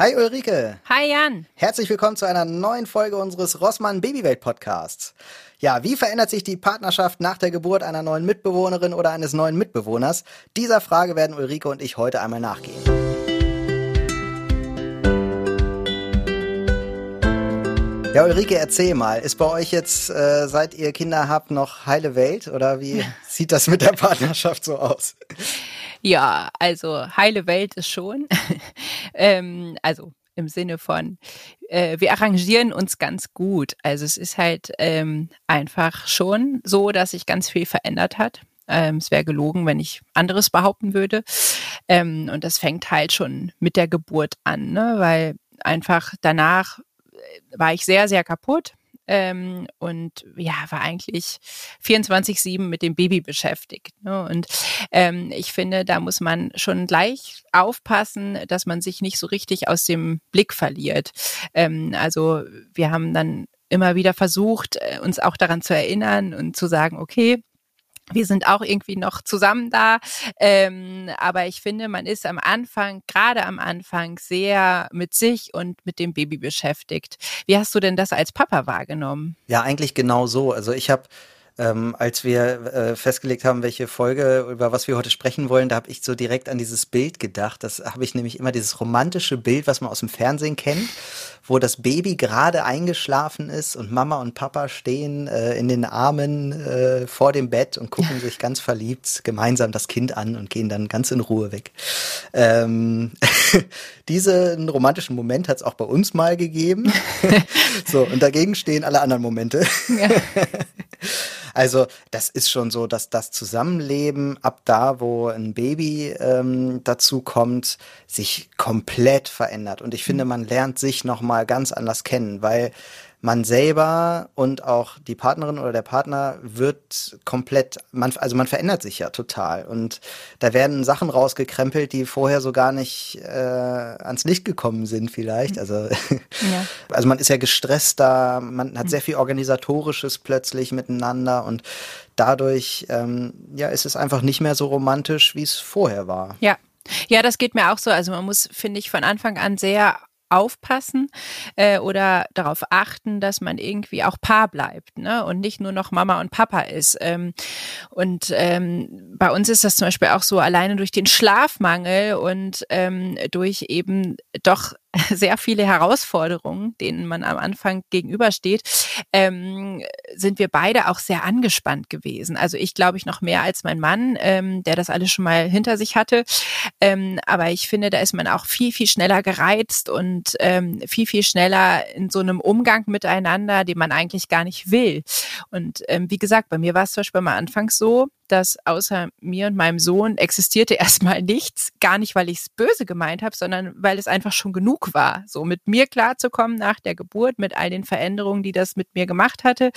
Hi Ulrike. Hi Jan. Herzlich willkommen zu einer neuen Folge unseres Rossmann Babywelt Podcasts. Ja, wie verändert sich die Partnerschaft nach der Geburt einer neuen Mitbewohnerin oder eines neuen Mitbewohners? Dieser Frage werden Ulrike und ich heute einmal nachgehen. Ja, Ulrike, erzähl mal, ist bei euch jetzt, äh, seit ihr Kinder habt, noch heile Welt oder wie sieht das mit der Partnerschaft so aus? Ja, also heile Welt ist schon. ähm, also im Sinne von, äh, wir arrangieren uns ganz gut. Also es ist halt ähm, einfach schon so, dass sich ganz viel verändert hat. Ähm, es wäre gelogen, wenn ich anderes behaupten würde. Ähm, und das fängt halt schon mit der Geburt an, ne? weil einfach danach war ich sehr, sehr kaputt. Ähm, und ja, war eigentlich 24-7 mit dem Baby beschäftigt. Ne? Und ähm, ich finde, da muss man schon gleich aufpassen, dass man sich nicht so richtig aus dem Blick verliert. Ähm, also wir haben dann immer wieder versucht, äh, uns auch daran zu erinnern und zu sagen, okay, wir sind auch irgendwie noch zusammen da. Ähm, aber ich finde, man ist am Anfang, gerade am Anfang, sehr mit sich und mit dem Baby beschäftigt. Wie hast du denn das als Papa wahrgenommen? Ja, eigentlich genau so. Also ich habe ähm, als wir äh, festgelegt haben, welche Folge, über was wir heute sprechen wollen, da habe ich so direkt an dieses Bild gedacht. Das habe ich nämlich immer dieses romantische Bild, was man aus dem Fernsehen kennt, wo das Baby gerade eingeschlafen ist und Mama und Papa stehen äh, in den Armen äh, vor dem Bett und gucken sich ganz verliebt gemeinsam das Kind an und gehen dann ganz in Ruhe weg. Ähm, diesen romantischen Moment hat es auch bei uns mal gegeben. so, und dagegen stehen alle anderen Momente. Ja. Also das ist schon so, dass das Zusammenleben ab da, wo ein Baby ähm, dazu kommt, sich komplett verändert. Und ich finde, mhm. man lernt sich nochmal ganz anders kennen, weil man selber und auch die Partnerin oder der Partner wird komplett, man, also man verändert sich ja total und da werden Sachen rausgekrempelt, die vorher so gar nicht äh, ans Licht gekommen sind vielleicht. Also, ja. also man ist ja gestresster, man hat sehr viel organisatorisches plötzlich miteinander und dadurch ähm, ja ist es einfach nicht mehr so romantisch, wie es vorher war. Ja. Ja, das geht mir auch so. Also man muss, finde ich, von Anfang an sehr aufpassen äh, oder darauf achten, dass man irgendwie auch Paar bleibt ne? und nicht nur noch Mama und Papa ist. Ähm, und ähm, bei uns ist das zum Beispiel auch so alleine durch den Schlafmangel und ähm, durch eben doch sehr viele Herausforderungen, denen man am Anfang gegenübersteht, ähm, sind wir beide auch sehr angespannt gewesen. Also ich glaube ich noch mehr als mein Mann, ähm, der das alles schon mal hinter sich hatte. Ähm, aber ich finde, da ist man auch viel, viel schneller gereizt und ähm, viel, viel schneller in so einem Umgang miteinander, den man eigentlich gar nicht will. Und ähm, wie gesagt, bei mir war es zum Beispiel am Anfang so, dass außer mir und meinem Sohn existierte erstmal nichts. Gar nicht, weil ich es böse gemeint habe, sondern weil es einfach schon genug war, so mit mir klarzukommen nach der Geburt, mit all den Veränderungen, die das mit mir gemacht hatte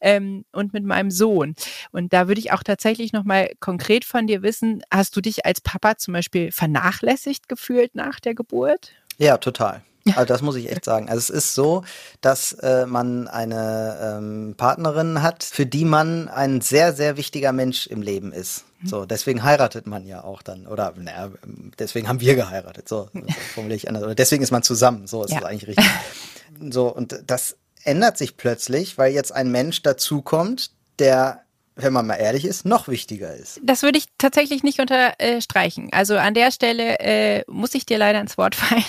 ähm, und mit meinem Sohn. Und da würde ich auch tatsächlich nochmal konkret von dir wissen, hast du dich als Papa zum Beispiel vernachlässigt gefühlt nach der Geburt? Ja, total. Also das muss ich echt sagen. Also es ist so, dass äh, man eine ähm, Partnerin hat, für die man ein sehr, sehr wichtiger Mensch im Leben ist. Mhm. So, deswegen heiratet man ja auch dann. Oder naja, deswegen haben wir geheiratet. So, so formuliere ich anders. Oder deswegen ist man zusammen. So ist es eigentlich richtig. So, und das ändert sich plötzlich, weil jetzt ein Mensch dazukommt, der wenn man mal ehrlich ist, noch wichtiger ist. Das würde ich tatsächlich nicht unterstreichen. Also an der Stelle äh, muss ich dir leider ins Wort fallen,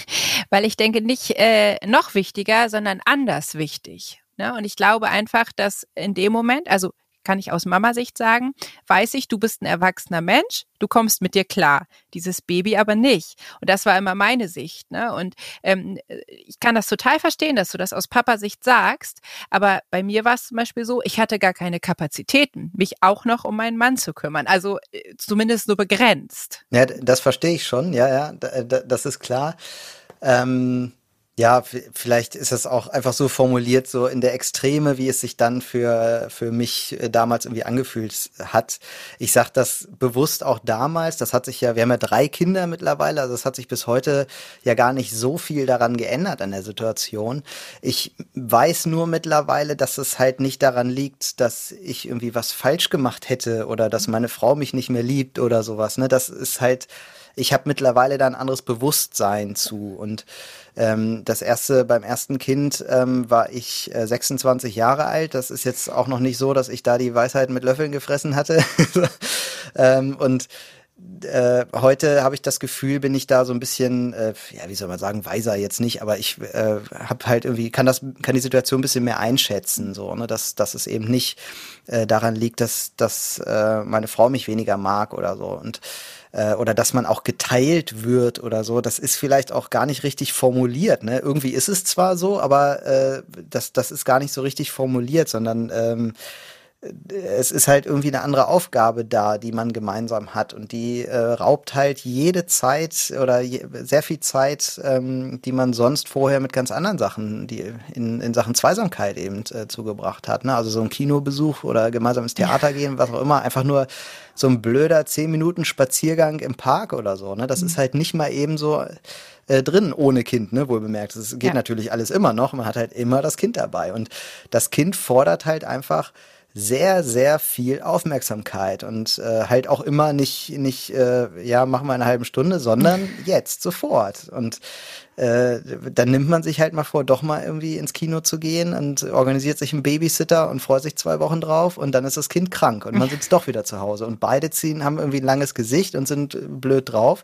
weil ich denke nicht äh, noch wichtiger, sondern anders wichtig. Ne? Und ich glaube einfach, dass in dem Moment, also kann ich aus Mamasicht sagen, weiß ich, du bist ein erwachsener Mensch, du kommst mit dir klar, dieses Baby aber nicht. Und das war immer meine Sicht. Ne? Und ähm, ich kann das total verstehen, dass du das aus Papasicht sagst, aber bei mir war es zum Beispiel so, ich hatte gar keine Kapazitäten, mich auch noch um meinen Mann zu kümmern. Also äh, zumindest nur begrenzt. Ja, das verstehe ich schon, ja, ja, das ist klar. Ähm ja, vielleicht ist es auch einfach so formuliert, so in der Extreme, wie es sich dann für, für mich äh, damals irgendwie angefühlt hat. Ich sage das bewusst auch damals, das hat sich ja, wir haben ja drei Kinder mittlerweile, also es hat sich bis heute ja gar nicht so viel daran geändert an der Situation. Ich weiß nur mittlerweile, dass es halt nicht daran liegt, dass ich irgendwie was falsch gemacht hätte oder dass meine Frau mich nicht mehr liebt oder sowas. Ne? Das ist halt ich habe mittlerweile da ein anderes Bewusstsein zu. Und ähm, das erste, beim ersten Kind ähm, war ich äh, 26 Jahre alt. Das ist jetzt auch noch nicht so, dass ich da die Weisheit mit Löffeln gefressen hatte. ähm, und äh, heute habe ich das Gefühl, bin ich da so ein bisschen, äh, ja, wie soll man sagen, weiser jetzt nicht, aber ich äh, habe halt irgendwie, kann das, kann die Situation ein bisschen mehr einschätzen, so, ne, dass, dass es eben nicht äh, daran liegt, dass, dass äh, meine Frau mich weniger mag oder so und äh, oder dass man auch geteilt wird oder so, das ist vielleicht auch gar nicht richtig formuliert. Ne? Irgendwie ist es zwar so, aber äh, das, das ist gar nicht so richtig formuliert, sondern ähm, es ist halt irgendwie eine andere Aufgabe da, die man gemeinsam hat und die äh, raubt halt jede Zeit oder je, sehr viel Zeit, ähm, die man sonst vorher mit ganz anderen Sachen, die in, in Sachen Zweisamkeit eben äh, zugebracht hat. Ne? Also so ein Kinobesuch oder gemeinsames Theater gehen, was auch immer, einfach nur so ein blöder zehn Minuten Spaziergang im Park oder so. Ne? Das mhm. ist halt nicht mal eben so äh, drin ohne Kind, ne, wohl bemerkt. Es geht ja. natürlich alles immer noch, man hat halt immer das Kind dabei und das Kind fordert halt einfach sehr, sehr viel Aufmerksamkeit und äh, halt auch immer nicht, nicht äh, ja, machen wir eine halbe Stunde, sondern jetzt, sofort. Und äh, dann nimmt man sich halt mal vor, doch mal irgendwie ins Kino zu gehen und organisiert sich einen Babysitter und freut sich zwei Wochen drauf und dann ist das Kind krank und man sitzt doch wieder zu Hause und beide ziehen, haben irgendwie ein langes Gesicht und sind blöd drauf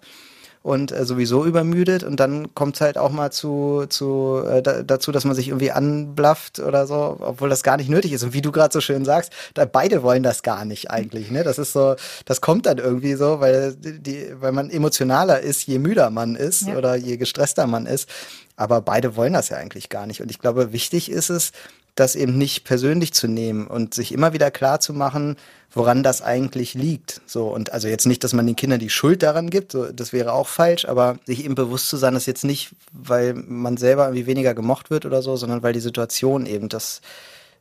und äh, sowieso übermüdet und dann kommt es halt auch mal zu, zu äh, da, dazu, dass man sich irgendwie anblafft oder so, obwohl das gar nicht nötig ist. Und wie du gerade so schön sagst, da beide wollen das gar nicht eigentlich. Ne? Das ist so, das kommt dann irgendwie so, weil die, weil man emotionaler ist, je müder man ist ja. oder je gestresster man ist. Aber beide wollen das ja eigentlich gar nicht. Und ich glaube, wichtig ist es, das eben nicht persönlich zu nehmen und sich immer wieder klar zu machen, woran das eigentlich liegt. So und also jetzt nicht, dass man den Kindern die Schuld daran gibt, so, das wäre auch falsch, aber sich eben bewusst zu sein, dass jetzt nicht, weil man selber irgendwie weniger gemocht wird oder so, sondern weil die Situation eben das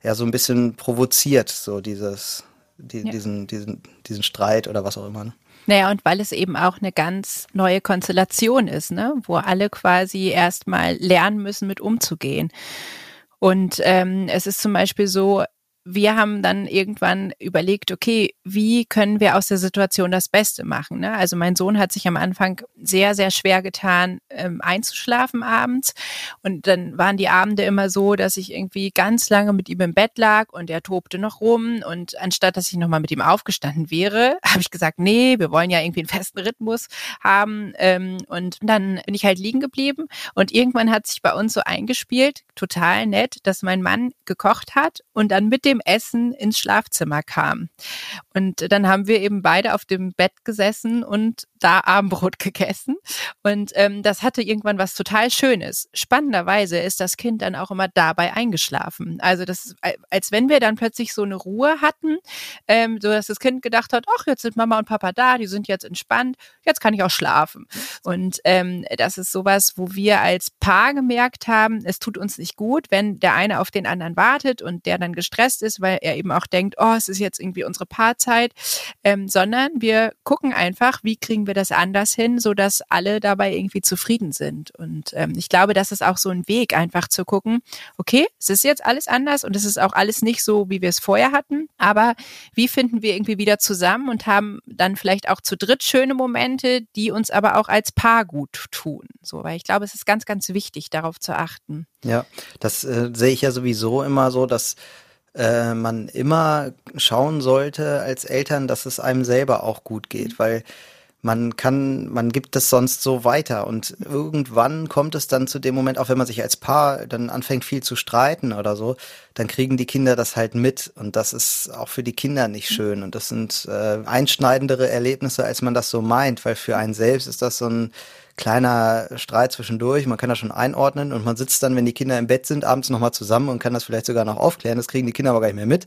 ja so ein bisschen provoziert, so dieses, die, ja. diesen, diesen, diesen Streit oder was auch immer. Ne? Naja, und weil es eben auch eine ganz neue Konstellation ist, ne? wo alle quasi erstmal lernen müssen, mit umzugehen. Und ähm, es ist zum Beispiel so, wir haben dann irgendwann überlegt, okay, wie können wir aus der Situation das Beste machen? Ne? Also mein Sohn hat sich am Anfang sehr, sehr schwer getan, ähm, einzuschlafen abends. Und dann waren die Abende immer so, dass ich irgendwie ganz lange mit ihm im Bett lag und er tobte noch rum. Und anstatt dass ich nochmal mit ihm aufgestanden wäre, habe ich gesagt, nee, wir wollen ja irgendwie einen festen Rhythmus haben. Ähm, und dann bin ich halt liegen geblieben. Und irgendwann hat sich bei uns so eingespielt, total nett, dass mein Mann gekocht hat und dann mit dem Essen ins Schlafzimmer kam. Und dann haben wir eben beide auf dem Bett gesessen und da Abendbrot gegessen. Und ähm, das hatte irgendwann was total Schönes. Spannenderweise ist das Kind dann auch immer dabei eingeschlafen. Also das, als wenn wir dann plötzlich so eine Ruhe hatten, ähm, so dass das Kind gedacht hat, ach, jetzt sind Mama und Papa da, die sind jetzt entspannt, jetzt kann ich auch schlafen. Und ähm, das ist sowas, wo wir als Paar gemerkt haben, es tut uns nicht gut, wenn der eine auf den anderen wartet und der dann gestresst ist, weil er eben auch denkt, oh, es ist jetzt irgendwie unsere Paarzeit, ähm, sondern wir gucken einfach, wie kriegen wir wir das anders hin, so dass alle dabei irgendwie zufrieden sind. Und ähm, ich glaube, das ist auch so ein Weg, einfach zu gucken, okay, es ist jetzt alles anders und es ist auch alles nicht so, wie wir es vorher hatten, aber wie finden wir irgendwie wieder zusammen und haben dann vielleicht auch zu dritt schöne Momente, die uns aber auch als Paar gut tun. So, weil ich glaube, es ist ganz, ganz wichtig, darauf zu achten. Ja, das äh, sehe ich ja sowieso immer so, dass äh, man immer schauen sollte als Eltern, dass es einem selber auch gut geht, weil man kann, man gibt es sonst so weiter und irgendwann kommt es dann zu dem Moment, auch wenn man sich als Paar dann anfängt viel zu streiten oder so, dann kriegen die Kinder das halt mit und das ist auch für die Kinder nicht schön und das sind äh, einschneidendere Erlebnisse, als man das so meint, weil für einen selbst ist das so ein kleiner Streit zwischendurch, man kann das schon einordnen und man sitzt dann, wenn die Kinder im Bett sind, abends nochmal zusammen und kann das vielleicht sogar noch aufklären, das kriegen die Kinder aber gar nicht mehr mit.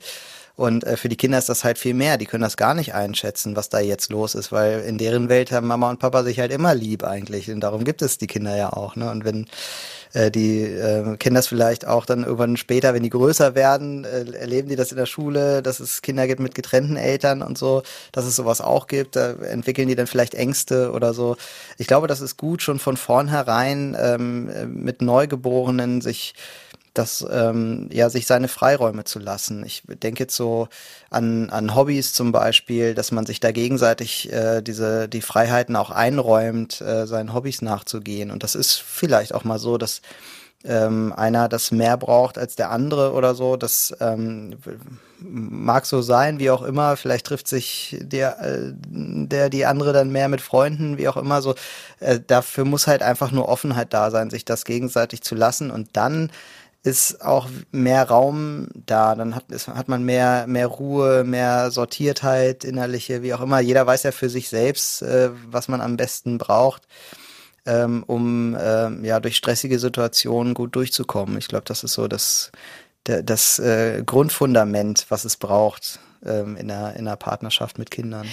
Und äh, für die Kinder ist das halt viel mehr. Die können das gar nicht einschätzen, was da jetzt los ist, weil in deren Welt haben Mama und Papa sich halt immer lieb eigentlich. Und darum gibt es die Kinder ja auch. Ne? Und wenn äh, die äh, kennen das vielleicht auch dann irgendwann später, wenn die größer werden, äh, erleben die das in der Schule, dass es Kinder gibt mit getrennten Eltern und so, dass es sowas auch gibt. Da entwickeln die dann vielleicht Ängste oder so. Ich glaube, das ist gut, schon von vornherein ähm, mit Neugeborenen sich dass ähm, ja sich seine Freiräume zu lassen. Ich denke jetzt so an, an Hobbys zum Beispiel, dass man sich da gegenseitig äh, diese die Freiheiten auch einräumt, äh, seinen Hobbys nachzugehen. Und das ist vielleicht auch mal so, dass ähm, einer das mehr braucht als der andere oder so. Das ähm, mag so sein, wie auch immer. Vielleicht trifft sich der, äh, der die andere dann mehr mit Freunden, wie auch immer. So äh, dafür muss halt einfach nur Offenheit da sein, sich das gegenseitig zu lassen und dann ist auch mehr Raum da, dann hat, ist, hat man mehr, mehr Ruhe, mehr Sortiertheit, innerliche, wie auch immer. Jeder weiß ja für sich selbst, äh, was man am besten braucht ähm, um ähm, ja durch stressige Situationen gut durchzukommen. Ich glaube, das ist so das, der, das äh, Grundfundament, was es braucht ähm, in, einer, in einer Partnerschaft mit Kindern.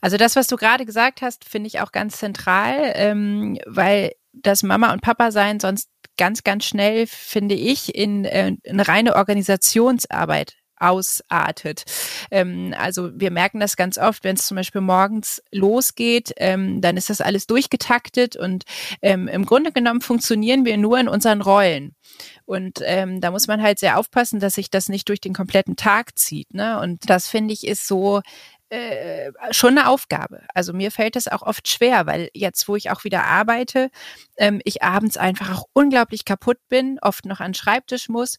Also das, was du gerade gesagt hast, finde ich auch ganz zentral, ähm, weil das Mama und Papa sein sonst ganz, ganz schnell, finde ich, in, äh, eine reine Organisationsarbeit ausartet. Ähm, also wir merken das ganz oft, wenn es zum Beispiel morgens losgeht, ähm, dann ist das alles durchgetaktet und ähm, im Grunde genommen funktionieren wir nur in unseren Rollen. Und ähm, da muss man halt sehr aufpassen, dass sich das nicht durch den kompletten Tag zieht. Ne? Und das finde ich ist so äh, schon eine Aufgabe. Also mir fällt es auch oft schwer, weil jetzt, wo ich auch wieder arbeite, ähm, ich abends einfach auch unglaublich kaputt bin, oft noch an den Schreibtisch muss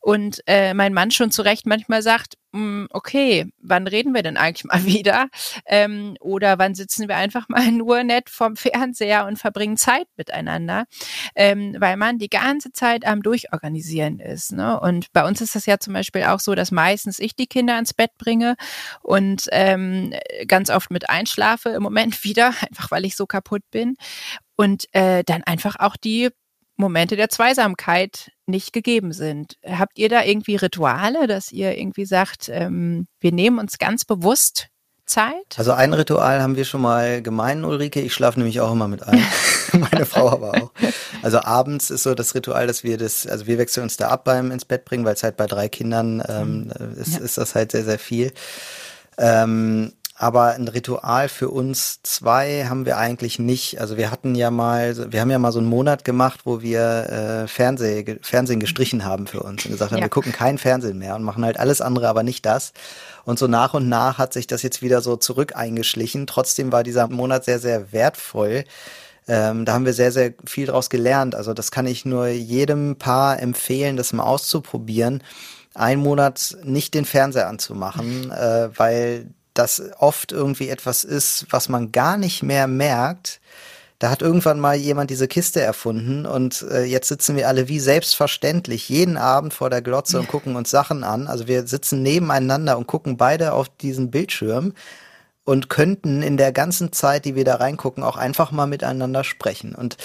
und äh, mein Mann schon zu Recht manchmal sagt, hm, okay, wann reden wir denn eigentlich mal wieder? Ähm, oder wann sitzen wir einfach mal nur nett vom Fernseher und verbringen Zeit miteinander? Ähm, weil man die ganze Zeit am Durchorganisieren ist. Ne? Und bei uns ist das ja zum Beispiel auch so, dass meistens ich die Kinder ins Bett bringe und ähm, ganz oft mit einschlafe im Moment wieder, einfach weil ich so kaputt bin. Und äh, dann einfach auch die Momente der Zweisamkeit nicht gegeben sind. Habt ihr da irgendwie Rituale, dass ihr irgendwie sagt, ähm, wir nehmen uns ganz bewusst Zeit? Also ein Ritual haben wir schon mal gemein, Ulrike. Ich schlafe nämlich auch immer mit ein. Meine Frau aber auch. Also abends ist so das Ritual, dass wir das, also wir wechseln uns da ab beim ins Bett bringen, weil es halt bei drei Kindern ähm, mhm. ist, ja. ist das halt sehr, sehr viel. Ähm, aber ein Ritual für uns zwei haben wir eigentlich nicht. Also wir hatten ja mal, wir haben ja mal so einen Monat gemacht, wo wir äh, Fernseh, Fernsehen gestrichen haben für uns und gesagt haben, ja. wir gucken kein Fernsehen mehr und machen halt alles andere, aber nicht das. Und so nach und nach hat sich das jetzt wieder so zurück eingeschlichen. Trotzdem war dieser Monat sehr, sehr wertvoll. Ähm, da haben wir sehr, sehr viel draus gelernt. Also das kann ich nur jedem Paar empfehlen, das mal auszuprobieren einen Monat nicht den Fernseher anzumachen, äh, weil das oft irgendwie etwas ist, was man gar nicht mehr merkt. Da hat irgendwann mal jemand diese Kiste erfunden und äh, jetzt sitzen wir alle wie selbstverständlich jeden Abend vor der Glotze und gucken uns Sachen an. Also wir sitzen nebeneinander und gucken beide auf diesen Bildschirm und könnten in der ganzen Zeit, die wir da reingucken, auch einfach mal miteinander sprechen. Und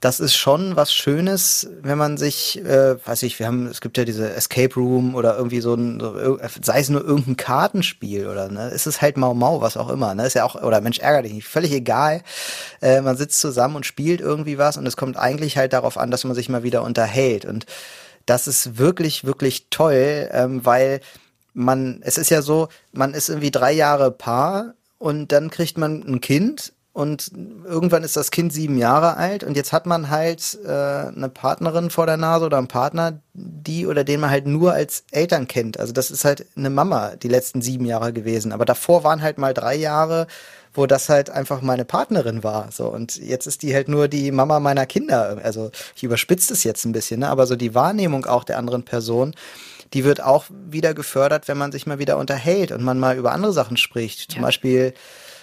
das ist schon was Schönes, wenn man sich, äh, weiß ich, wir haben, es gibt ja diese Escape Room oder irgendwie so ein, so, sei es nur irgendein Kartenspiel oder ne, ist es halt Mau Mau, was auch immer, ne, ist ja auch, oder Mensch, ärger dich nicht, völlig egal. Äh, man sitzt zusammen und spielt irgendwie was und es kommt eigentlich halt darauf an, dass man sich mal wieder unterhält und das ist wirklich, wirklich toll, ähm, weil man, es ist ja so, man ist irgendwie drei Jahre Paar und dann kriegt man ein Kind und irgendwann ist das Kind sieben Jahre alt und jetzt hat man halt äh, eine Partnerin vor der Nase oder einen Partner, die oder den man halt nur als Eltern kennt. Also das ist halt eine Mama die letzten sieben Jahre gewesen. Aber davor waren halt mal drei Jahre, wo das halt einfach meine Partnerin war. So und jetzt ist die halt nur die Mama meiner Kinder. Also ich überspitze es jetzt ein bisschen, ne? aber so die Wahrnehmung auch der anderen Person die wird auch wieder gefördert, wenn man sich mal wieder unterhält und man mal über andere Sachen spricht. Zum ja. Beispiel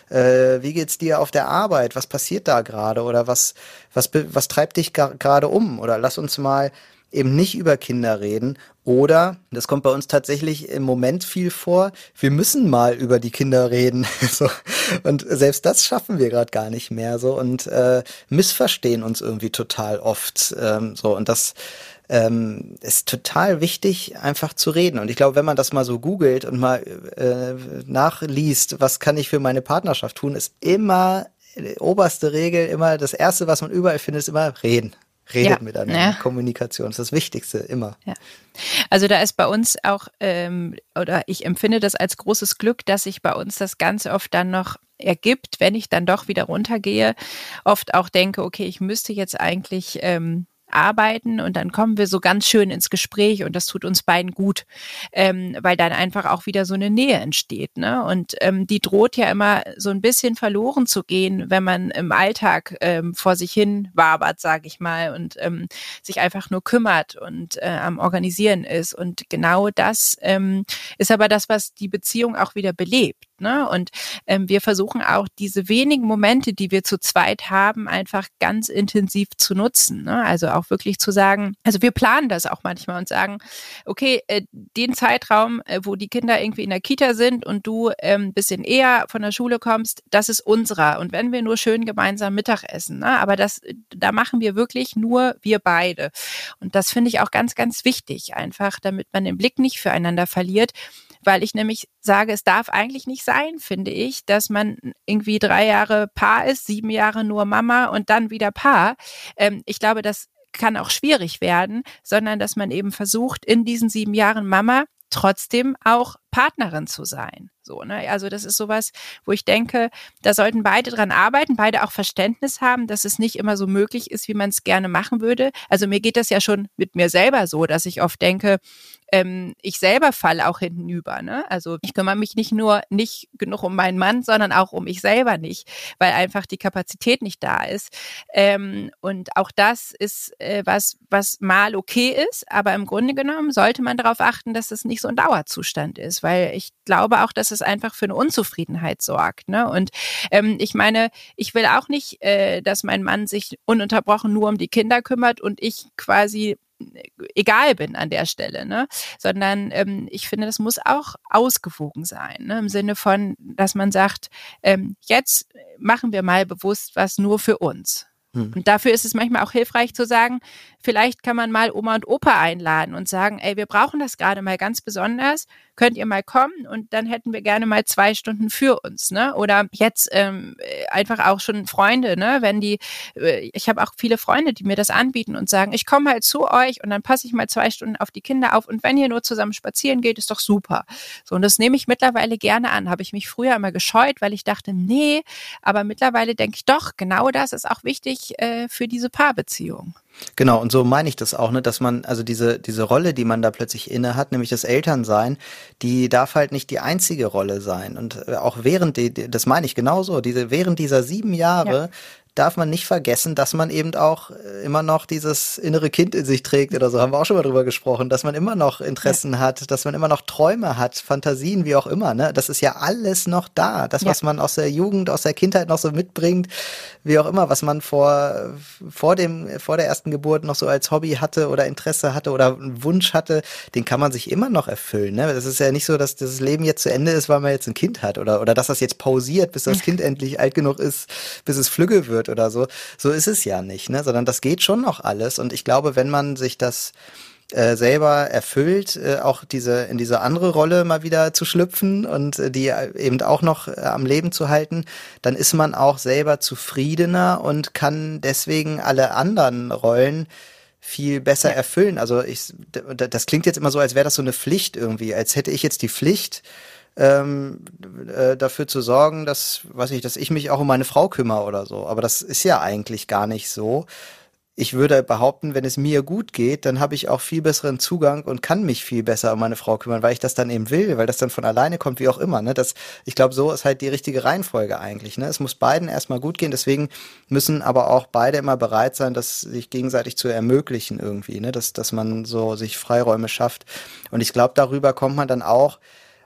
äh, wie geht's dir auf der Arbeit? Was passiert da gerade? Oder was, was, was treibt dich gerade um? Oder lass uns mal eben nicht über Kinder reden. Oder, das kommt bei uns tatsächlich im Moment viel vor, wir müssen mal über die Kinder reden. so. Und selbst das schaffen wir gerade gar nicht mehr. So und äh, missverstehen uns irgendwie total oft. Ähm, so und das ähm, ist total wichtig, einfach zu reden. Und ich glaube, wenn man das mal so googelt und mal äh, nachliest, was kann ich für meine Partnerschaft tun, ist immer die oberste Regel, immer das Erste, was man überall findet, ist immer reden. Redet ja, miteinander. Ja. Kommunikation ist das Wichtigste, immer. Ja. Also da ist bei uns auch, ähm, oder ich empfinde das als großes Glück, dass sich bei uns das ganz oft dann noch ergibt, wenn ich dann doch wieder runtergehe, oft auch denke, okay, ich müsste jetzt eigentlich ähm, arbeiten und dann kommen wir so ganz schön ins Gespräch und das tut uns beiden gut, ähm, weil dann einfach auch wieder so eine Nähe entsteht. Ne? Und ähm, die droht ja immer so ein bisschen verloren zu gehen, wenn man im Alltag ähm, vor sich hin wabert, sage ich mal, und ähm, sich einfach nur kümmert und äh, am Organisieren ist. Und genau das ähm, ist aber das, was die Beziehung auch wieder belebt. Ne? Und ähm, wir versuchen auch diese wenigen Momente, die wir zu zweit haben, einfach ganz intensiv zu nutzen. Ne? Also auch wirklich zu sagen, also wir planen das auch manchmal und sagen, okay, äh, den Zeitraum, äh, wo die Kinder irgendwie in der Kita sind und du ähm, bisschen eher von der Schule kommst, das ist unserer. Und wenn wir nur schön gemeinsam Mittag essen, ne? aber das, da machen wir wirklich nur wir beide. Und das finde ich auch ganz, ganz wichtig, einfach, damit man den Blick nicht füreinander verliert weil ich nämlich sage, es darf eigentlich nicht sein, finde ich, dass man irgendwie drei Jahre Paar ist, sieben Jahre nur Mama und dann wieder Paar. Ähm, ich glaube, das kann auch schwierig werden, sondern dass man eben versucht, in diesen sieben Jahren Mama trotzdem auch Partnerin zu sein. So, ne? Also das ist sowas, wo ich denke, da sollten beide dran arbeiten, beide auch Verständnis haben, dass es nicht immer so möglich ist, wie man es gerne machen würde. Also mir geht das ja schon mit mir selber so, dass ich oft denke, ähm, ich selber falle auch hintenüber. Ne? Also ich kümmere mich nicht nur nicht genug um meinen Mann, sondern auch um mich selber nicht, weil einfach die Kapazität nicht da ist. Ähm, und auch das ist äh, was, was mal okay ist, aber im Grunde genommen sollte man darauf achten, dass es nicht so ein Dauerzustand ist, weil ich glaube auch, dass es einfach für eine Unzufriedenheit sorgt. Ne? Und ähm, ich meine, ich will auch nicht, äh, dass mein Mann sich ununterbrochen nur um die Kinder kümmert und ich quasi egal bin an der Stelle, ne? Sondern ähm, ich finde, das muss auch ausgewogen sein, ne? Im Sinne von, dass man sagt, ähm, jetzt machen wir mal bewusst was nur für uns. Hm. Und dafür ist es manchmal auch hilfreich zu sagen, vielleicht kann man mal Oma und Opa einladen und sagen, ey, wir brauchen das gerade mal ganz besonders könnt ihr mal kommen und dann hätten wir gerne mal zwei Stunden für uns, ne? Oder jetzt ähm, einfach auch schon Freunde, ne? Wenn die, äh, ich habe auch viele Freunde, die mir das anbieten und sagen, ich komme halt zu euch und dann passe ich mal zwei Stunden auf die Kinder auf und wenn ihr nur zusammen spazieren geht, ist doch super. So und das nehme ich mittlerweile gerne an. Habe ich mich früher immer gescheut, weil ich dachte, nee, aber mittlerweile denke ich doch, genau das ist auch wichtig äh, für diese Paarbeziehung. Genau, und so meine ich das auch, ne, dass man, also diese, diese Rolle, die man da plötzlich inne hat, nämlich das Elternsein, die darf halt nicht die einzige Rolle sein. Und äh, auch während, die, das meine ich genauso, diese, während dieser sieben Jahre ja darf man nicht vergessen, dass man eben auch äh, immer noch dieses innere Kind in sich trägt oder so, haben wir auch schon mal drüber gesprochen, dass man immer noch Interessen ja. hat, dass man immer noch Träume hat, Fantasien, wie auch immer, ne? Das ist ja alles noch da. Das, ja. was man aus der Jugend, aus der Kindheit noch so mitbringt, wie auch immer, was man vor, vor dem, vor der ersten Geburt noch so als Hobby hatte oder Interesse hatte oder einen Wunsch hatte, den kann man sich immer noch erfüllen, ne? Das ist ja nicht so, dass das Leben jetzt zu Ende ist, weil man jetzt ein Kind hat oder, oder dass das jetzt pausiert, bis das Kind endlich alt genug ist, bis es flügge wird wird oder so. So ist es ja nicht, ne? Sondern das geht schon noch alles. Und ich glaube, wenn man sich das äh, selber erfüllt, äh, auch diese in diese andere Rolle mal wieder zu schlüpfen und äh, die eben auch noch äh, am Leben zu halten, dann ist man auch selber zufriedener und kann deswegen alle anderen Rollen viel besser erfüllen. Also ich, das klingt jetzt immer so, als wäre das so eine Pflicht irgendwie, als hätte ich jetzt die Pflicht, ähm, äh, dafür zu sorgen, dass, weiß ich, dass ich mich auch um meine Frau kümmere oder so. Aber das ist ja eigentlich gar nicht so. Ich würde behaupten, wenn es mir gut geht, dann habe ich auch viel besseren Zugang und kann mich viel besser um meine Frau kümmern, weil ich das dann eben will, weil das dann von alleine kommt, wie auch immer. Ne? Das, ich glaube, so ist halt die richtige Reihenfolge eigentlich. Ne? Es muss beiden erstmal gut gehen, deswegen müssen aber auch beide immer bereit sein, das sich gegenseitig zu ermöglichen irgendwie, ne? dass, dass man so sich Freiräume schafft. Und ich glaube, darüber kommt man dann auch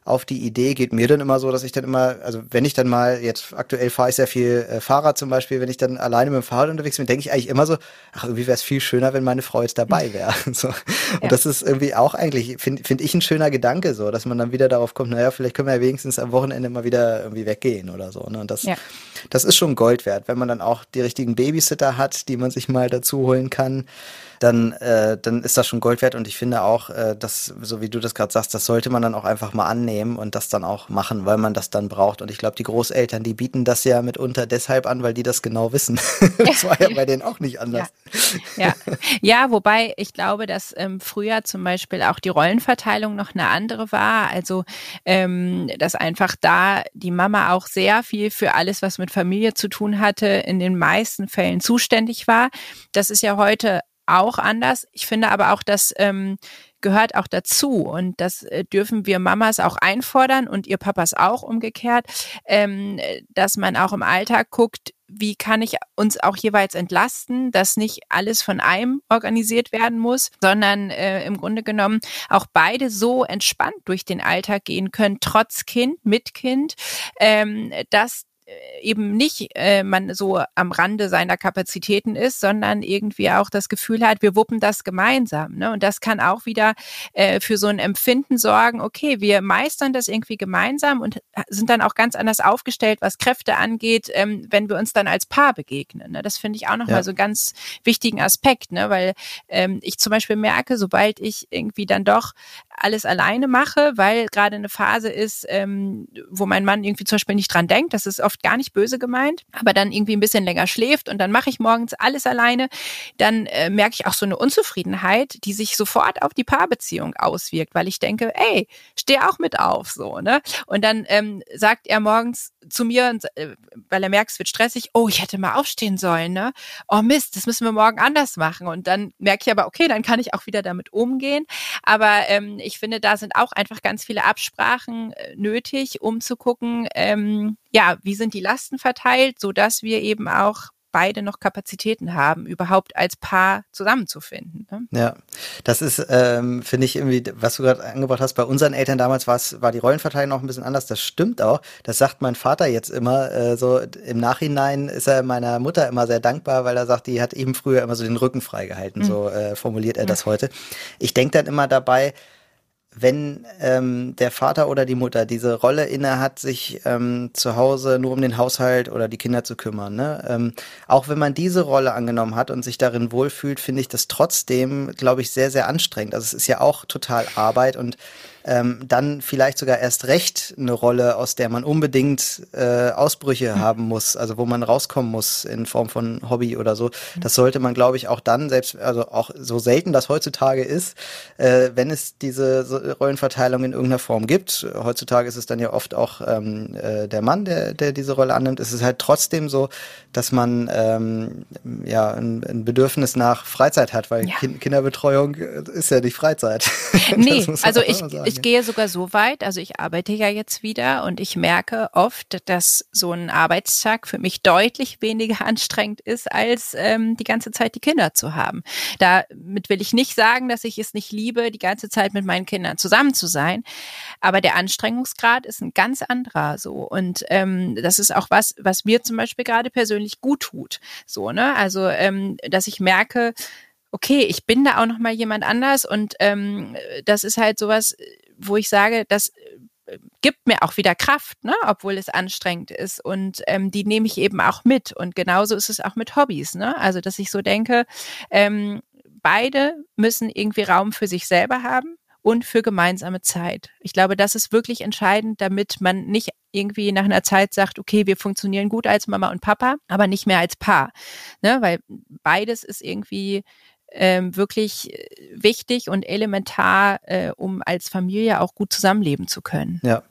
auf die Idee geht mir dann immer so, dass ich dann immer, also wenn ich dann mal, jetzt aktuell fahre ich sehr viel äh, Fahrrad zum Beispiel, wenn ich dann alleine mit dem Fahrrad unterwegs bin, denke ich eigentlich immer so, ach, irgendwie wäre es viel schöner, wenn meine Frau jetzt dabei wäre. so. Und ja. das ist irgendwie auch eigentlich, finde find ich ein schöner Gedanke so, dass man dann wieder darauf kommt, naja, vielleicht können wir ja wenigstens am Wochenende mal wieder irgendwie weggehen oder so. Ne? Und das, ja. Das ist schon Gold wert, wenn man dann auch die richtigen Babysitter hat, die man sich mal dazu holen kann dann, äh, dann ist das schon Gold wert. Und ich finde auch, äh, dass, so wie du das gerade sagst, das sollte man dann auch einfach mal annehmen und das dann auch machen, weil man das dann braucht. Und ich glaube, die Großeltern, die bieten das ja mitunter deshalb an, weil die das genau wissen. das war ja bei denen auch nicht anders. Ja, ja. ja wobei ich glaube, dass ähm, früher zum Beispiel auch die Rollenverteilung noch eine andere war. Also, ähm, dass einfach da die Mama auch sehr viel für alles, was mit Familie zu tun hatte, in den meisten Fällen zuständig war. Das ist ja heute auch anders. Ich finde aber auch, dass ähm, gehört auch dazu und das äh, dürfen wir Mamas auch einfordern und ihr Papas auch umgekehrt, ähm, dass man auch im Alltag guckt, wie kann ich uns auch jeweils entlasten, dass nicht alles von einem organisiert werden muss, sondern äh, im Grunde genommen auch beide so entspannt durch den Alltag gehen können, trotz Kind, mit Kind, ähm, dass eben nicht äh, man so am Rande seiner Kapazitäten ist, sondern irgendwie auch das Gefühl hat, wir wuppen das gemeinsam. Ne? Und das kann auch wieder äh, für so ein Empfinden sorgen, okay, wir meistern das irgendwie gemeinsam und sind dann auch ganz anders aufgestellt, was Kräfte angeht, ähm, wenn wir uns dann als Paar begegnen. Ne? Das finde ich auch nochmal ja. so einen ganz wichtigen Aspekt, ne? weil ähm, ich zum Beispiel merke, sobald ich irgendwie dann doch alles alleine mache, weil gerade eine Phase ist, ähm, wo mein Mann irgendwie zum Beispiel nicht dran denkt, das ist oft gar nicht böse gemeint, aber dann irgendwie ein bisschen länger schläft und dann mache ich morgens alles alleine, dann äh, merke ich auch so eine Unzufriedenheit, die sich sofort auf die Paarbeziehung auswirkt, weil ich denke, ey, steh auch mit auf, so, ne? Und dann ähm, sagt er morgens zu mir, äh, weil er merkt, es wird stressig, oh, ich hätte mal aufstehen sollen, ne? Oh Mist, das müssen wir morgen anders machen. Und dann merke ich aber, okay, dann kann ich auch wieder damit umgehen. Aber ähm, ich finde, da sind auch einfach ganz viele Absprachen äh, nötig, um zu gucken, ähm, ja, wie sind die Lasten verteilt, so dass wir eben auch beide noch Kapazitäten haben, überhaupt als Paar zusammenzufinden. Ne? Ja, das ist, ähm, finde ich irgendwie, was du gerade angebracht hast, bei unseren Eltern damals war die Rollenverteilung noch ein bisschen anders. Das stimmt auch. Das sagt mein Vater jetzt immer. Äh, so im Nachhinein ist er meiner Mutter immer sehr dankbar, weil er sagt, die hat eben früher immer so den Rücken freigehalten. Mhm. So äh, formuliert er mhm. das heute. Ich denke dann immer dabei, wenn ähm, der Vater oder die Mutter diese Rolle inne hat, sich ähm, zu Hause nur um den Haushalt oder die Kinder zu kümmern, ne? ähm, auch wenn man diese Rolle angenommen hat und sich darin wohlfühlt, finde ich das trotzdem, glaube ich, sehr, sehr anstrengend. Also es ist ja auch total Arbeit und ähm, dann vielleicht sogar erst recht eine Rolle, aus der man unbedingt äh, Ausbrüche mhm. haben muss, also wo man rauskommen muss in Form von Hobby oder so. Mhm. Das sollte man, glaube ich, auch dann, selbst, also auch so selten das heutzutage ist, äh, wenn es diese Rollenverteilung in irgendeiner Form gibt. Heutzutage ist es dann ja oft auch ähm, äh, der Mann, der, der diese Rolle annimmt. Es ist halt trotzdem so, dass man ähm, ja ein, ein Bedürfnis nach Freizeit hat, weil ja. kind Kinderbetreuung ist ja nicht Freizeit. Nee, also ich, ich gehe sogar so weit, also ich arbeite ja jetzt wieder und ich merke oft, dass so ein Arbeitstag für mich deutlich weniger anstrengend ist, als ähm, die ganze Zeit die Kinder zu haben. Damit will ich nicht sagen, dass ich es nicht liebe, die ganze Zeit mit meinen Kindern zusammen zu sein, aber der Anstrengungsgrad ist ein ganz anderer so. Und ähm, das ist auch was, was mir zum Beispiel gerade persönlich gut tut. So, ne? Also, ähm, dass ich merke, okay, ich bin da auch noch mal jemand anders und ähm, das ist halt sowas, wo ich sage, das äh, gibt mir auch wieder Kraft, ne? obwohl es anstrengend ist. Und ähm, die nehme ich eben auch mit. Und genauso ist es auch mit Hobbys. Ne? Also, dass ich so denke, ähm, beide müssen irgendwie Raum für sich selber haben und für gemeinsame Zeit. Ich glaube, das ist wirklich entscheidend, damit man nicht irgendwie nach einer Zeit sagt, okay, wir funktionieren gut als Mama und Papa, aber nicht mehr als Paar. Ne? Weil beides ist irgendwie ähm, wirklich äh, wichtig und elementar, äh, um als Familie auch gut zusammenleben zu können. Ja,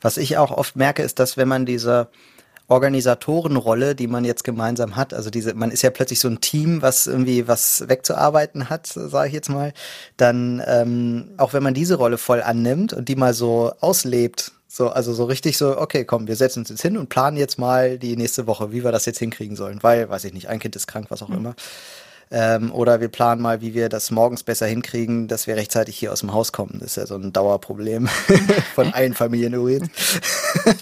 was ich auch oft merke, ist, dass wenn man diese Organisatorenrolle, die man jetzt gemeinsam hat, also diese, man ist ja plötzlich so ein Team, was irgendwie was wegzuarbeiten hat, sage ich jetzt mal, dann ähm, auch wenn man diese Rolle voll annimmt und die mal so auslebt, so, also so richtig so, okay, komm, wir setzen uns jetzt hin und planen jetzt mal die nächste Woche, wie wir das jetzt hinkriegen sollen, weil, weiß ich nicht, ein Kind ist krank, was auch mhm. immer. Ähm, oder wir planen mal, wie wir das morgens besser hinkriegen, dass wir rechtzeitig hier aus dem Haus kommen. Das ist ja so ein Dauerproblem von allen Familien übrigens.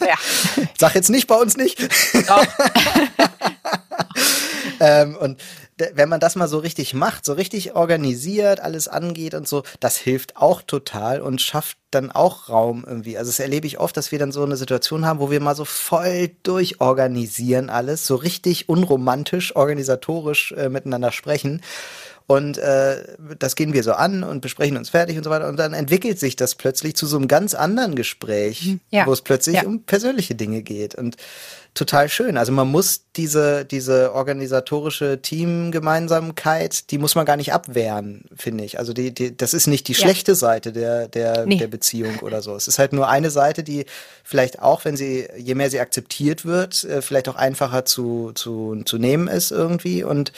Ja. Sag jetzt nicht bei uns nicht. ähm, und wenn man das mal so richtig macht, so richtig organisiert, alles angeht und so, das hilft auch total und schafft dann auch Raum irgendwie. Also das erlebe ich oft, dass wir dann so eine Situation haben, wo wir mal so voll durchorganisieren alles, so richtig unromantisch, organisatorisch äh, miteinander sprechen. Und äh, das gehen wir so an und besprechen uns fertig und so weiter. Und dann entwickelt sich das plötzlich zu so einem ganz anderen Gespräch, mhm. ja. wo es plötzlich ja. um persönliche Dinge geht. Und total schön. Also man muss diese, diese organisatorische Teamgemeinsamkeit, die muss man gar nicht abwehren, finde ich. Also die, die, das ist nicht die ja. schlechte Seite der, der, nee. der Beziehung oder so. Es ist halt nur eine Seite, die vielleicht auch, wenn sie, je mehr sie akzeptiert wird, äh, vielleicht auch einfacher zu, zu, zu nehmen ist irgendwie und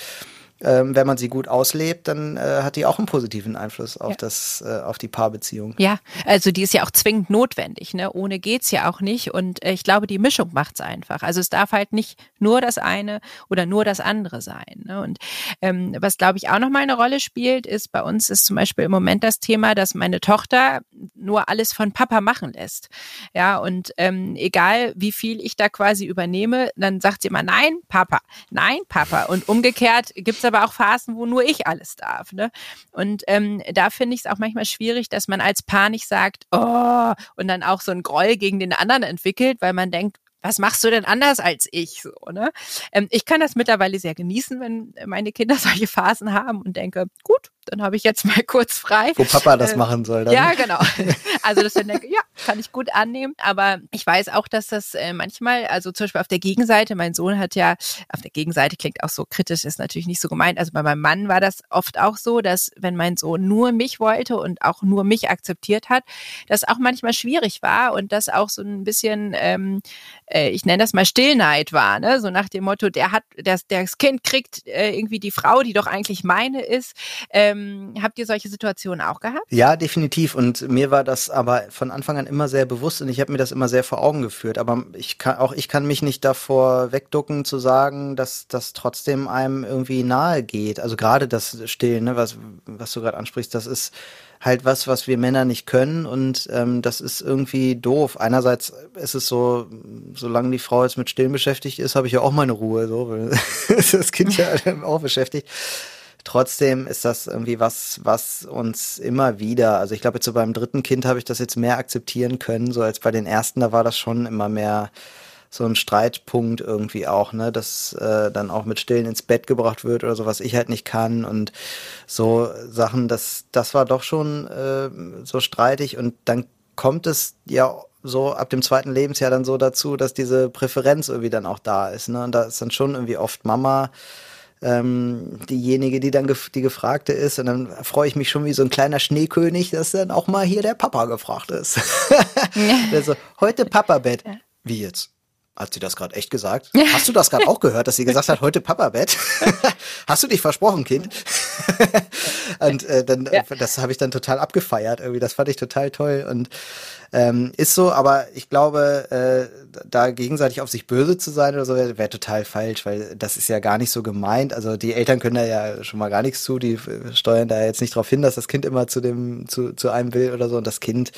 ähm, wenn man sie gut auslebt, dann äh, hat die auch einen positiven Einfluss auf ja. das, äh, auf die Paarbeziehung. Ja, also die ist ja auch zwingend notwendig. Ne? Ohne geht's ja auch nicht. Und äh, ich glaube, die Mischung macht's einfach. Also es darf halt nicht nur das eine oder nur das andere sein. Ne? Und ähm, was glaube ich auch noch mal eine Rolle spielt, ist bei uns ist zum Beispiel im Moment das Thema, dass meine Tochter nur alles von Papa machen lässt. Ja, und ähm, egal wie viel ich da quasi übernehme, dann sagt sie immer, nein, Papa, nein, Papa. Und umgekehrt gibt's aber auch Phasen, wo nur ich alles darf. Ne? Und ähm, da finde ich es auch manchmal schwierig, dass man als Paar nicht sagt, oh, und dann auch so ein Groll gegen den anderen entwickelt, weil man denkt, was machst du denn anders als ich? So, ne? Ähm, ich kann das mittlerweile sehr genießen, wenn meine Kinder solche Phasen haben und denke, gut, dann habe ich jetzt mal kurz frei. Wo Papa das äh, machen soll. Dann. Ja, genau. Also das dann denke, ja, kann ich gut annehmen. Aber ich weiß auch, dass das äh, manchmal, also zum Beispiel auf der Gegenseite, mein Sohn hat ja, auf der Gegenseite klingt auch so kritisch, ist natürlich nicht so gemeint. Also bei meinem Mann war das oft auch so, dass wenn mein Sohn nur mich wollte und auch nur mich akzeptiert hat, das auch manchmal schwierig war und das auch so ein bisschen, ähm, äh, ich nenne das mal Stillneid war, ne? So nach dem Motto, der hat, das, das Kind kriegt äh, irgendwie die Frau, die doch eigentlich meine ist. Äh, ähm, habt ihr solche Situationen auch gehabt? Ja, definitiv. Und mir war das aber von Anfang an immer sehr bewusst und ich habe mir das immer sehr vor Augen geführt. Aber ich kann, auch ich kann mich nicht davor wegducken zu sagen, dass das trotzdem einem irgendwie nahe geht. Also gerade das Stillen, ne, was, was du gerade ansprichst, das ist halt was, was wir Männer nicht können und ähm, das ist irgendwie doof. Einerseits ist es so, solange die Frau jetzt mit Stillen beschäftigt ist, habe ich ja auch meine Ruhe, so, weil das Kind ja auch beschäftigt. Trotzdem ist das irgendwie was, was uns immer wieder, also ich glaube jetzt so beim dritten Kind habe ich das jetzt mehr akzeptieren können, so als bei den ersten, da war das schon immer mehr so ein Streitpunkt irgendwie auch, ne, dass äh, dann auch mit Stillen ins Bett gebracht wird oder so, was ich halt nicht kann und so Sachen, das, das war doch schon äh, so streitig. Und dann kommt es ja so ab dem zweiten Lebensjahr dann so dazu, dass diese Präferenz irgendwie dann auch da ist, ne, und da ist dann schon irgendwie oft Mama ähm, diejenige, die dann gef die Gefragte ist. Und dann freue ich mich schon wie so ein kleiner Schneekönig, dass dann auch mal hier der Papa gefragt ist. also, heute Papa-Bett. Wie jetzt? Hat sie das gerade echt gesagt? Hast du das gerade auch gehört, dass sie gesagt hat, heute Papa-Bett? Hast du dich versprochen, Kind? und äh, dann, ja. das habe ich dann total abgefeiert. Irgendwie, das fand ich total toll. Und ähm, ist so, aber ich glaube, äh, da gegenseitig auf sich böse zu sein oder so, wäre wär total falsch, weil das ist ja gar nicht so gemeint. Also die Eltern können da ja schon mal gar nichts zu, die steuern da jetzt nicht darauf hin, dass das Kind immer zu dem, zu, zu einem will oder so. Und das Kind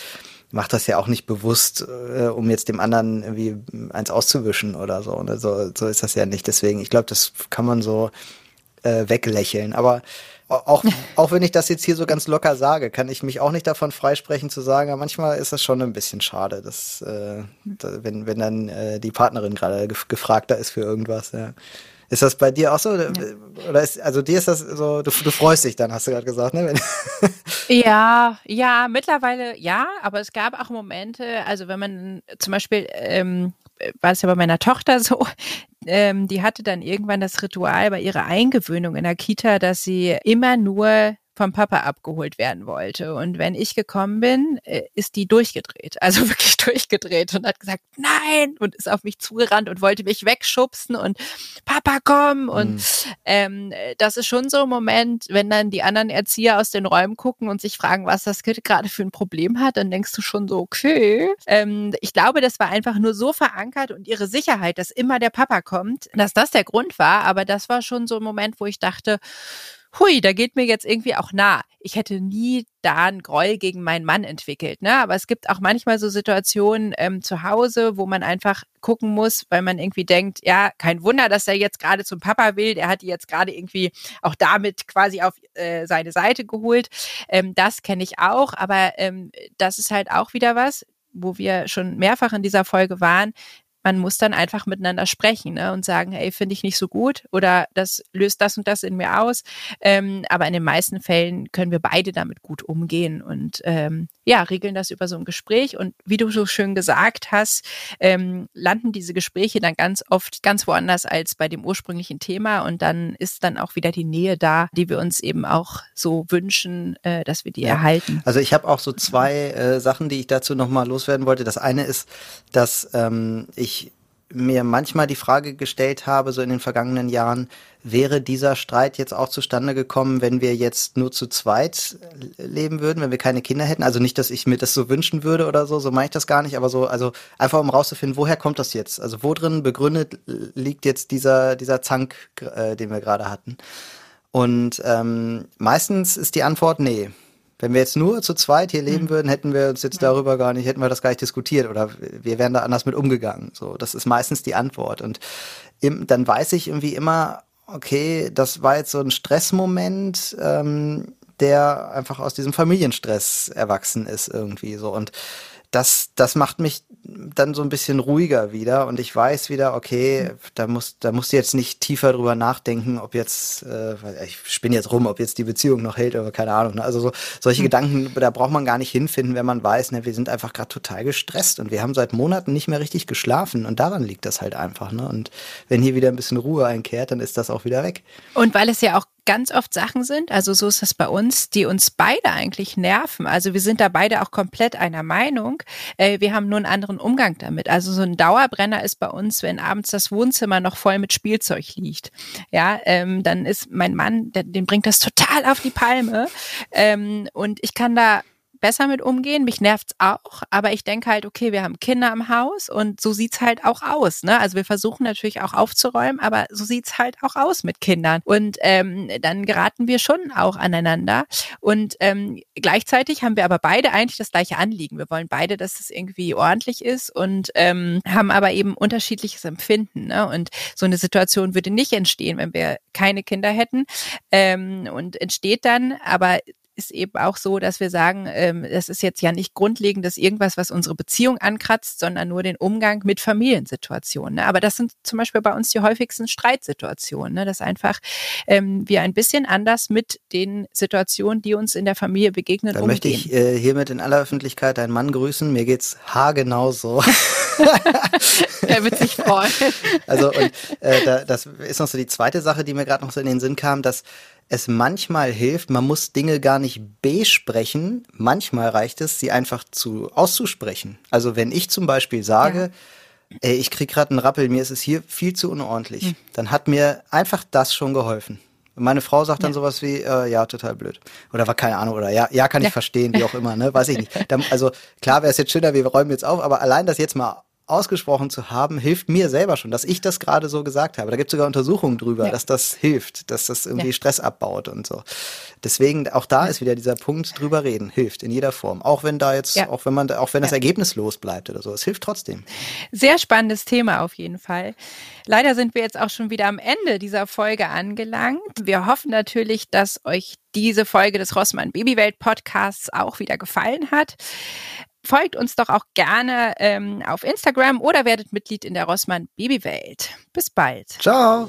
macht das ja auch nicht bewusst, äh, um jetzt dem anderen irgendwie eins auszuwischen oder so. Ne? So, so ist das ja nicht. Deswegen, ich glaube, das kann man so äh, weglächeln. Aber auch, auch wenn ich das jetzt hier so ganz locker sage, kann ich mich auch nicht davon freisprechen zu sagen, aber manchmal ist das schon ein bisschen schade, dass, äh, da, wenn, wenn dann äh, die Partnerin gerade gef gefragter ist für irgendwas. Ja. Ist das bei dir auch so? Ja. Oder ist, also dir ist das so, du, du freust dich dann, hast du gerade gesagt, ne? ja, ja, mittlerweile ja, aber es gab auch Momente, also wenn man zum Beispiel, ähm, war es ja bei meiner Tochter so, ähm, die hatte dann irgendwann das Ritual bei ihrer Eingewöhnung in der Kita, dass sie immer nur vom Papa abgeholt werden wollte. Und wenn ich gekommen bin, äh, ist die durchgedreht, also wirklich durchgedreht und hat gesagt, nein, und ist auf mich zugerannt und wollte mich wegschubsen und Papa, komm. Und mhm. ähm, das ist schon so ein Moment, wenn dann die anderen Erzieher aus den Räumen gucken und sich fragen, was das Kind gerade für ein Problem hat, dann denkst du schon so, okay. Ähm, ich glaube, das war einfach nur so verankert und ihre Sicherheit, dass immer der Papa kommt, dass das der Grund war. Aber das war schon so ein Moment, wo ich dachte, hui, da geht mir jetzt irgendwie auch nah. Ich hätte nie da einen Groll gegen meinen Mann entwickelt, ne? Aber es gibt auch manchmal so Situationen ähm, zu Hause, wo man einfach gucken muss, weil man irgendwie denkt, ja, kein Wunder, dass er jetzt gerade zum Papa will. Der hat die jetzt gerade irgendwie auch damit quasi auf äh, seine Seite geholt. Ähm, das kenne ich auch, aber ähm, das ist halt auch wieder was, wo wir schon mehrfach in dieser Folge waren, man muss dann einfach miteinander sprechen ne, und sagen, hey, finde ich nicht so gut oder das löst das und das in mir aus. Ähm, aber in den meisten Fällen können wir beide damit gut umgehen und ähm, ja, regeln das über so ein Gespräch. Und wie du so schön gesagt hast, ähm, landen diese Gespräche dann ganz oft ganz woanders als bei dem ursprünglichen Thema. Und dann ist dann auch wieder die Nähe da, die wir uns eben auch so wünschen, äh, dass wir die ja. erhalten. Also ich habe auch so zwei äh, Sachen, die ich dazu nochmal loswerden wollte. Das eine ist, dass ähm, ich mir manchmal die Frage gestellt habe, so in den vergangenen Jahren, wäre dieser Streit jetzt auch zustande gekommen, wenn wir jetzt nur zu zweit leben würden, wenn wir keine Kinder hätten? Also nicht, dass ich mir das so wünschen würde oder so, so meine ich das gar nicht, aber so, also einfach um rauszufinden, woher kommt das jetzt? Also wo drin begründet liegt jetzt dieser, dieser Zank, äh, den wir gerade hatten? Und ähm, meistens ist die Antwort nee. Wenn wir jetzt nur zu zweit hier leben mhm. würden, hätten wir uns jetzt darüber gar nicht, hätten wir das gar nicht diskutiert oder wir wären da anders mit umgegangen. So, das ist meistens die Antwort. Und im, dann weiß ich irgendwie immer, okay, das war jetzt so ein Stressmoment, ähm, der einfach aus diesem Familienstress erwachsen ist irgendwie so. Und das, das macht mich dann so ein bisschen ruhiger wieder und ich weiß wieder, okay, da muss, da musst du jetzt nicht tiefer drüber nachdenken, ob jetzt, äh, ich spinne jetzt rum, ob jetzt die Beziehung noch hält oder keine Ahnung. Ne? Also so, solche mhm. Gedanken, da braucht man gar nicht hinfinden, wenn man weiß, ne, wir sind einfach gerade total gestresst und wir haben seit Monaten nicht mehr richtig geschlafen und daran liegt das halt einfach. Ne? Und wenn hier wieder ein bisschen Ruhe einkehrt, dann ist das auch wieder weg. Und weil es ja auch ganz oft Sachen sind, also so ist das bei uns, die uns beide eigentlich nerven. Also wir sind da beide auch komplett einer Meinung. Äh, wir haben nur einen anderen Umgang damit. Also so ein Dauerbrenner ist bei uns, wenn abends das Wohnzimmer noch voll mit Spielzeug liegt. Ja, ähm, dann ist mein Mann, der, den bringt das total auf die Palme. Ähm, und ich kann da besser mit umgehen. Mich nervt's auch, aber ich denke halt, okay, wir haben Kinder im Haus und so sieht's halt auch aus. Ne? Also wir versuchen natürlich auch aufzuräumen, aber so sieht's halt auch aus mit Kindern. Und ähm, dann geraten wir schon auch aneinander. Und ähm, gleichzeitig haben wir aber beide eigentlich das gleiche Anliegen. Wir wollen beide, dass es irgendwie ordentlich ist und ähm, haben aber eben unterschiedliches Empfinden. Ne? Und so eine Situation würde nicht entstehen, wenn wir keine Kinder hätten. Ähm, und entsteht dann, aber ist eben auch so, dass wir sagen, ähm, das ist jetzt ja nicht grundlegend, dass irgendwas, was unsere Beziehung ankratzt, sondern nur den Umgang mit Familiensituationen. Ne? Aber das sind zum Beispiel bei uns die häufigsten Streitsituationen, ne? dass einfach ähm, wir ein bisschen anders mit den Situationen, die uns in der Familie begegnen, Dann umgehen. möchte ich äh, hiermit in aller Öffentlichkeit einen Mann grüßen. Mir geht's haargenau so. er wird sich freuen. Also und äh, da, das ist noch so die zweite Sache, die mir gerade noch so in den Sinn kam, dass es manchmal hilft, man muss Dinge gar nicht besprechen. Manchmal reicht es, sie einfach zu auszusprechen. Also wenn ich zum Beispiel sage, ja. ey, ich krieg gerade einen Rappel, mir ist es hier viel zu unordentlich, hm. dann hat mir einfach das schon geholfen. Meine Frau sagt dann ja. sowas wie, äh, ja, total blöd. Oder war keine Ahnung, oder ja, ja, kann ich verstehen, wie auch immer, ne? Weiß ich nicht. Da, also klar wäre es jetzt schöner, wir räumen jetzt auf, aber allein das jetzt mal ausgesprochen zu haben, hilft mir selber schon, dass ich das gerade so gesagt habe. Da gibt es sogar Untersuchungen drüber, ja. dass das hilft, dass das irgendwie ja. Stress abbaut und so. Deswegen auch da ist wieder dieser Punkt drüber reden, hilft in jeder Form. Auch wenn da jetzt, ja. auch wenn man, auch wenn das ergebnislos bleibt oder so, es hilft trotzdem. Sehr spannendes Thema auf jeden Fall. Leider sind wir jetzt auch schon wieder am Ende dieser Folge angelangt. Wir hoffen natürlich, dass euch diese Folge des Rossmann Babywelt Podcasts auch wieder gefallen hat folgt uns doch auch gerne ähm, auf Instagram oder werdet Mitglied in der Rossmann Babywelt. Bis bald. Ciao.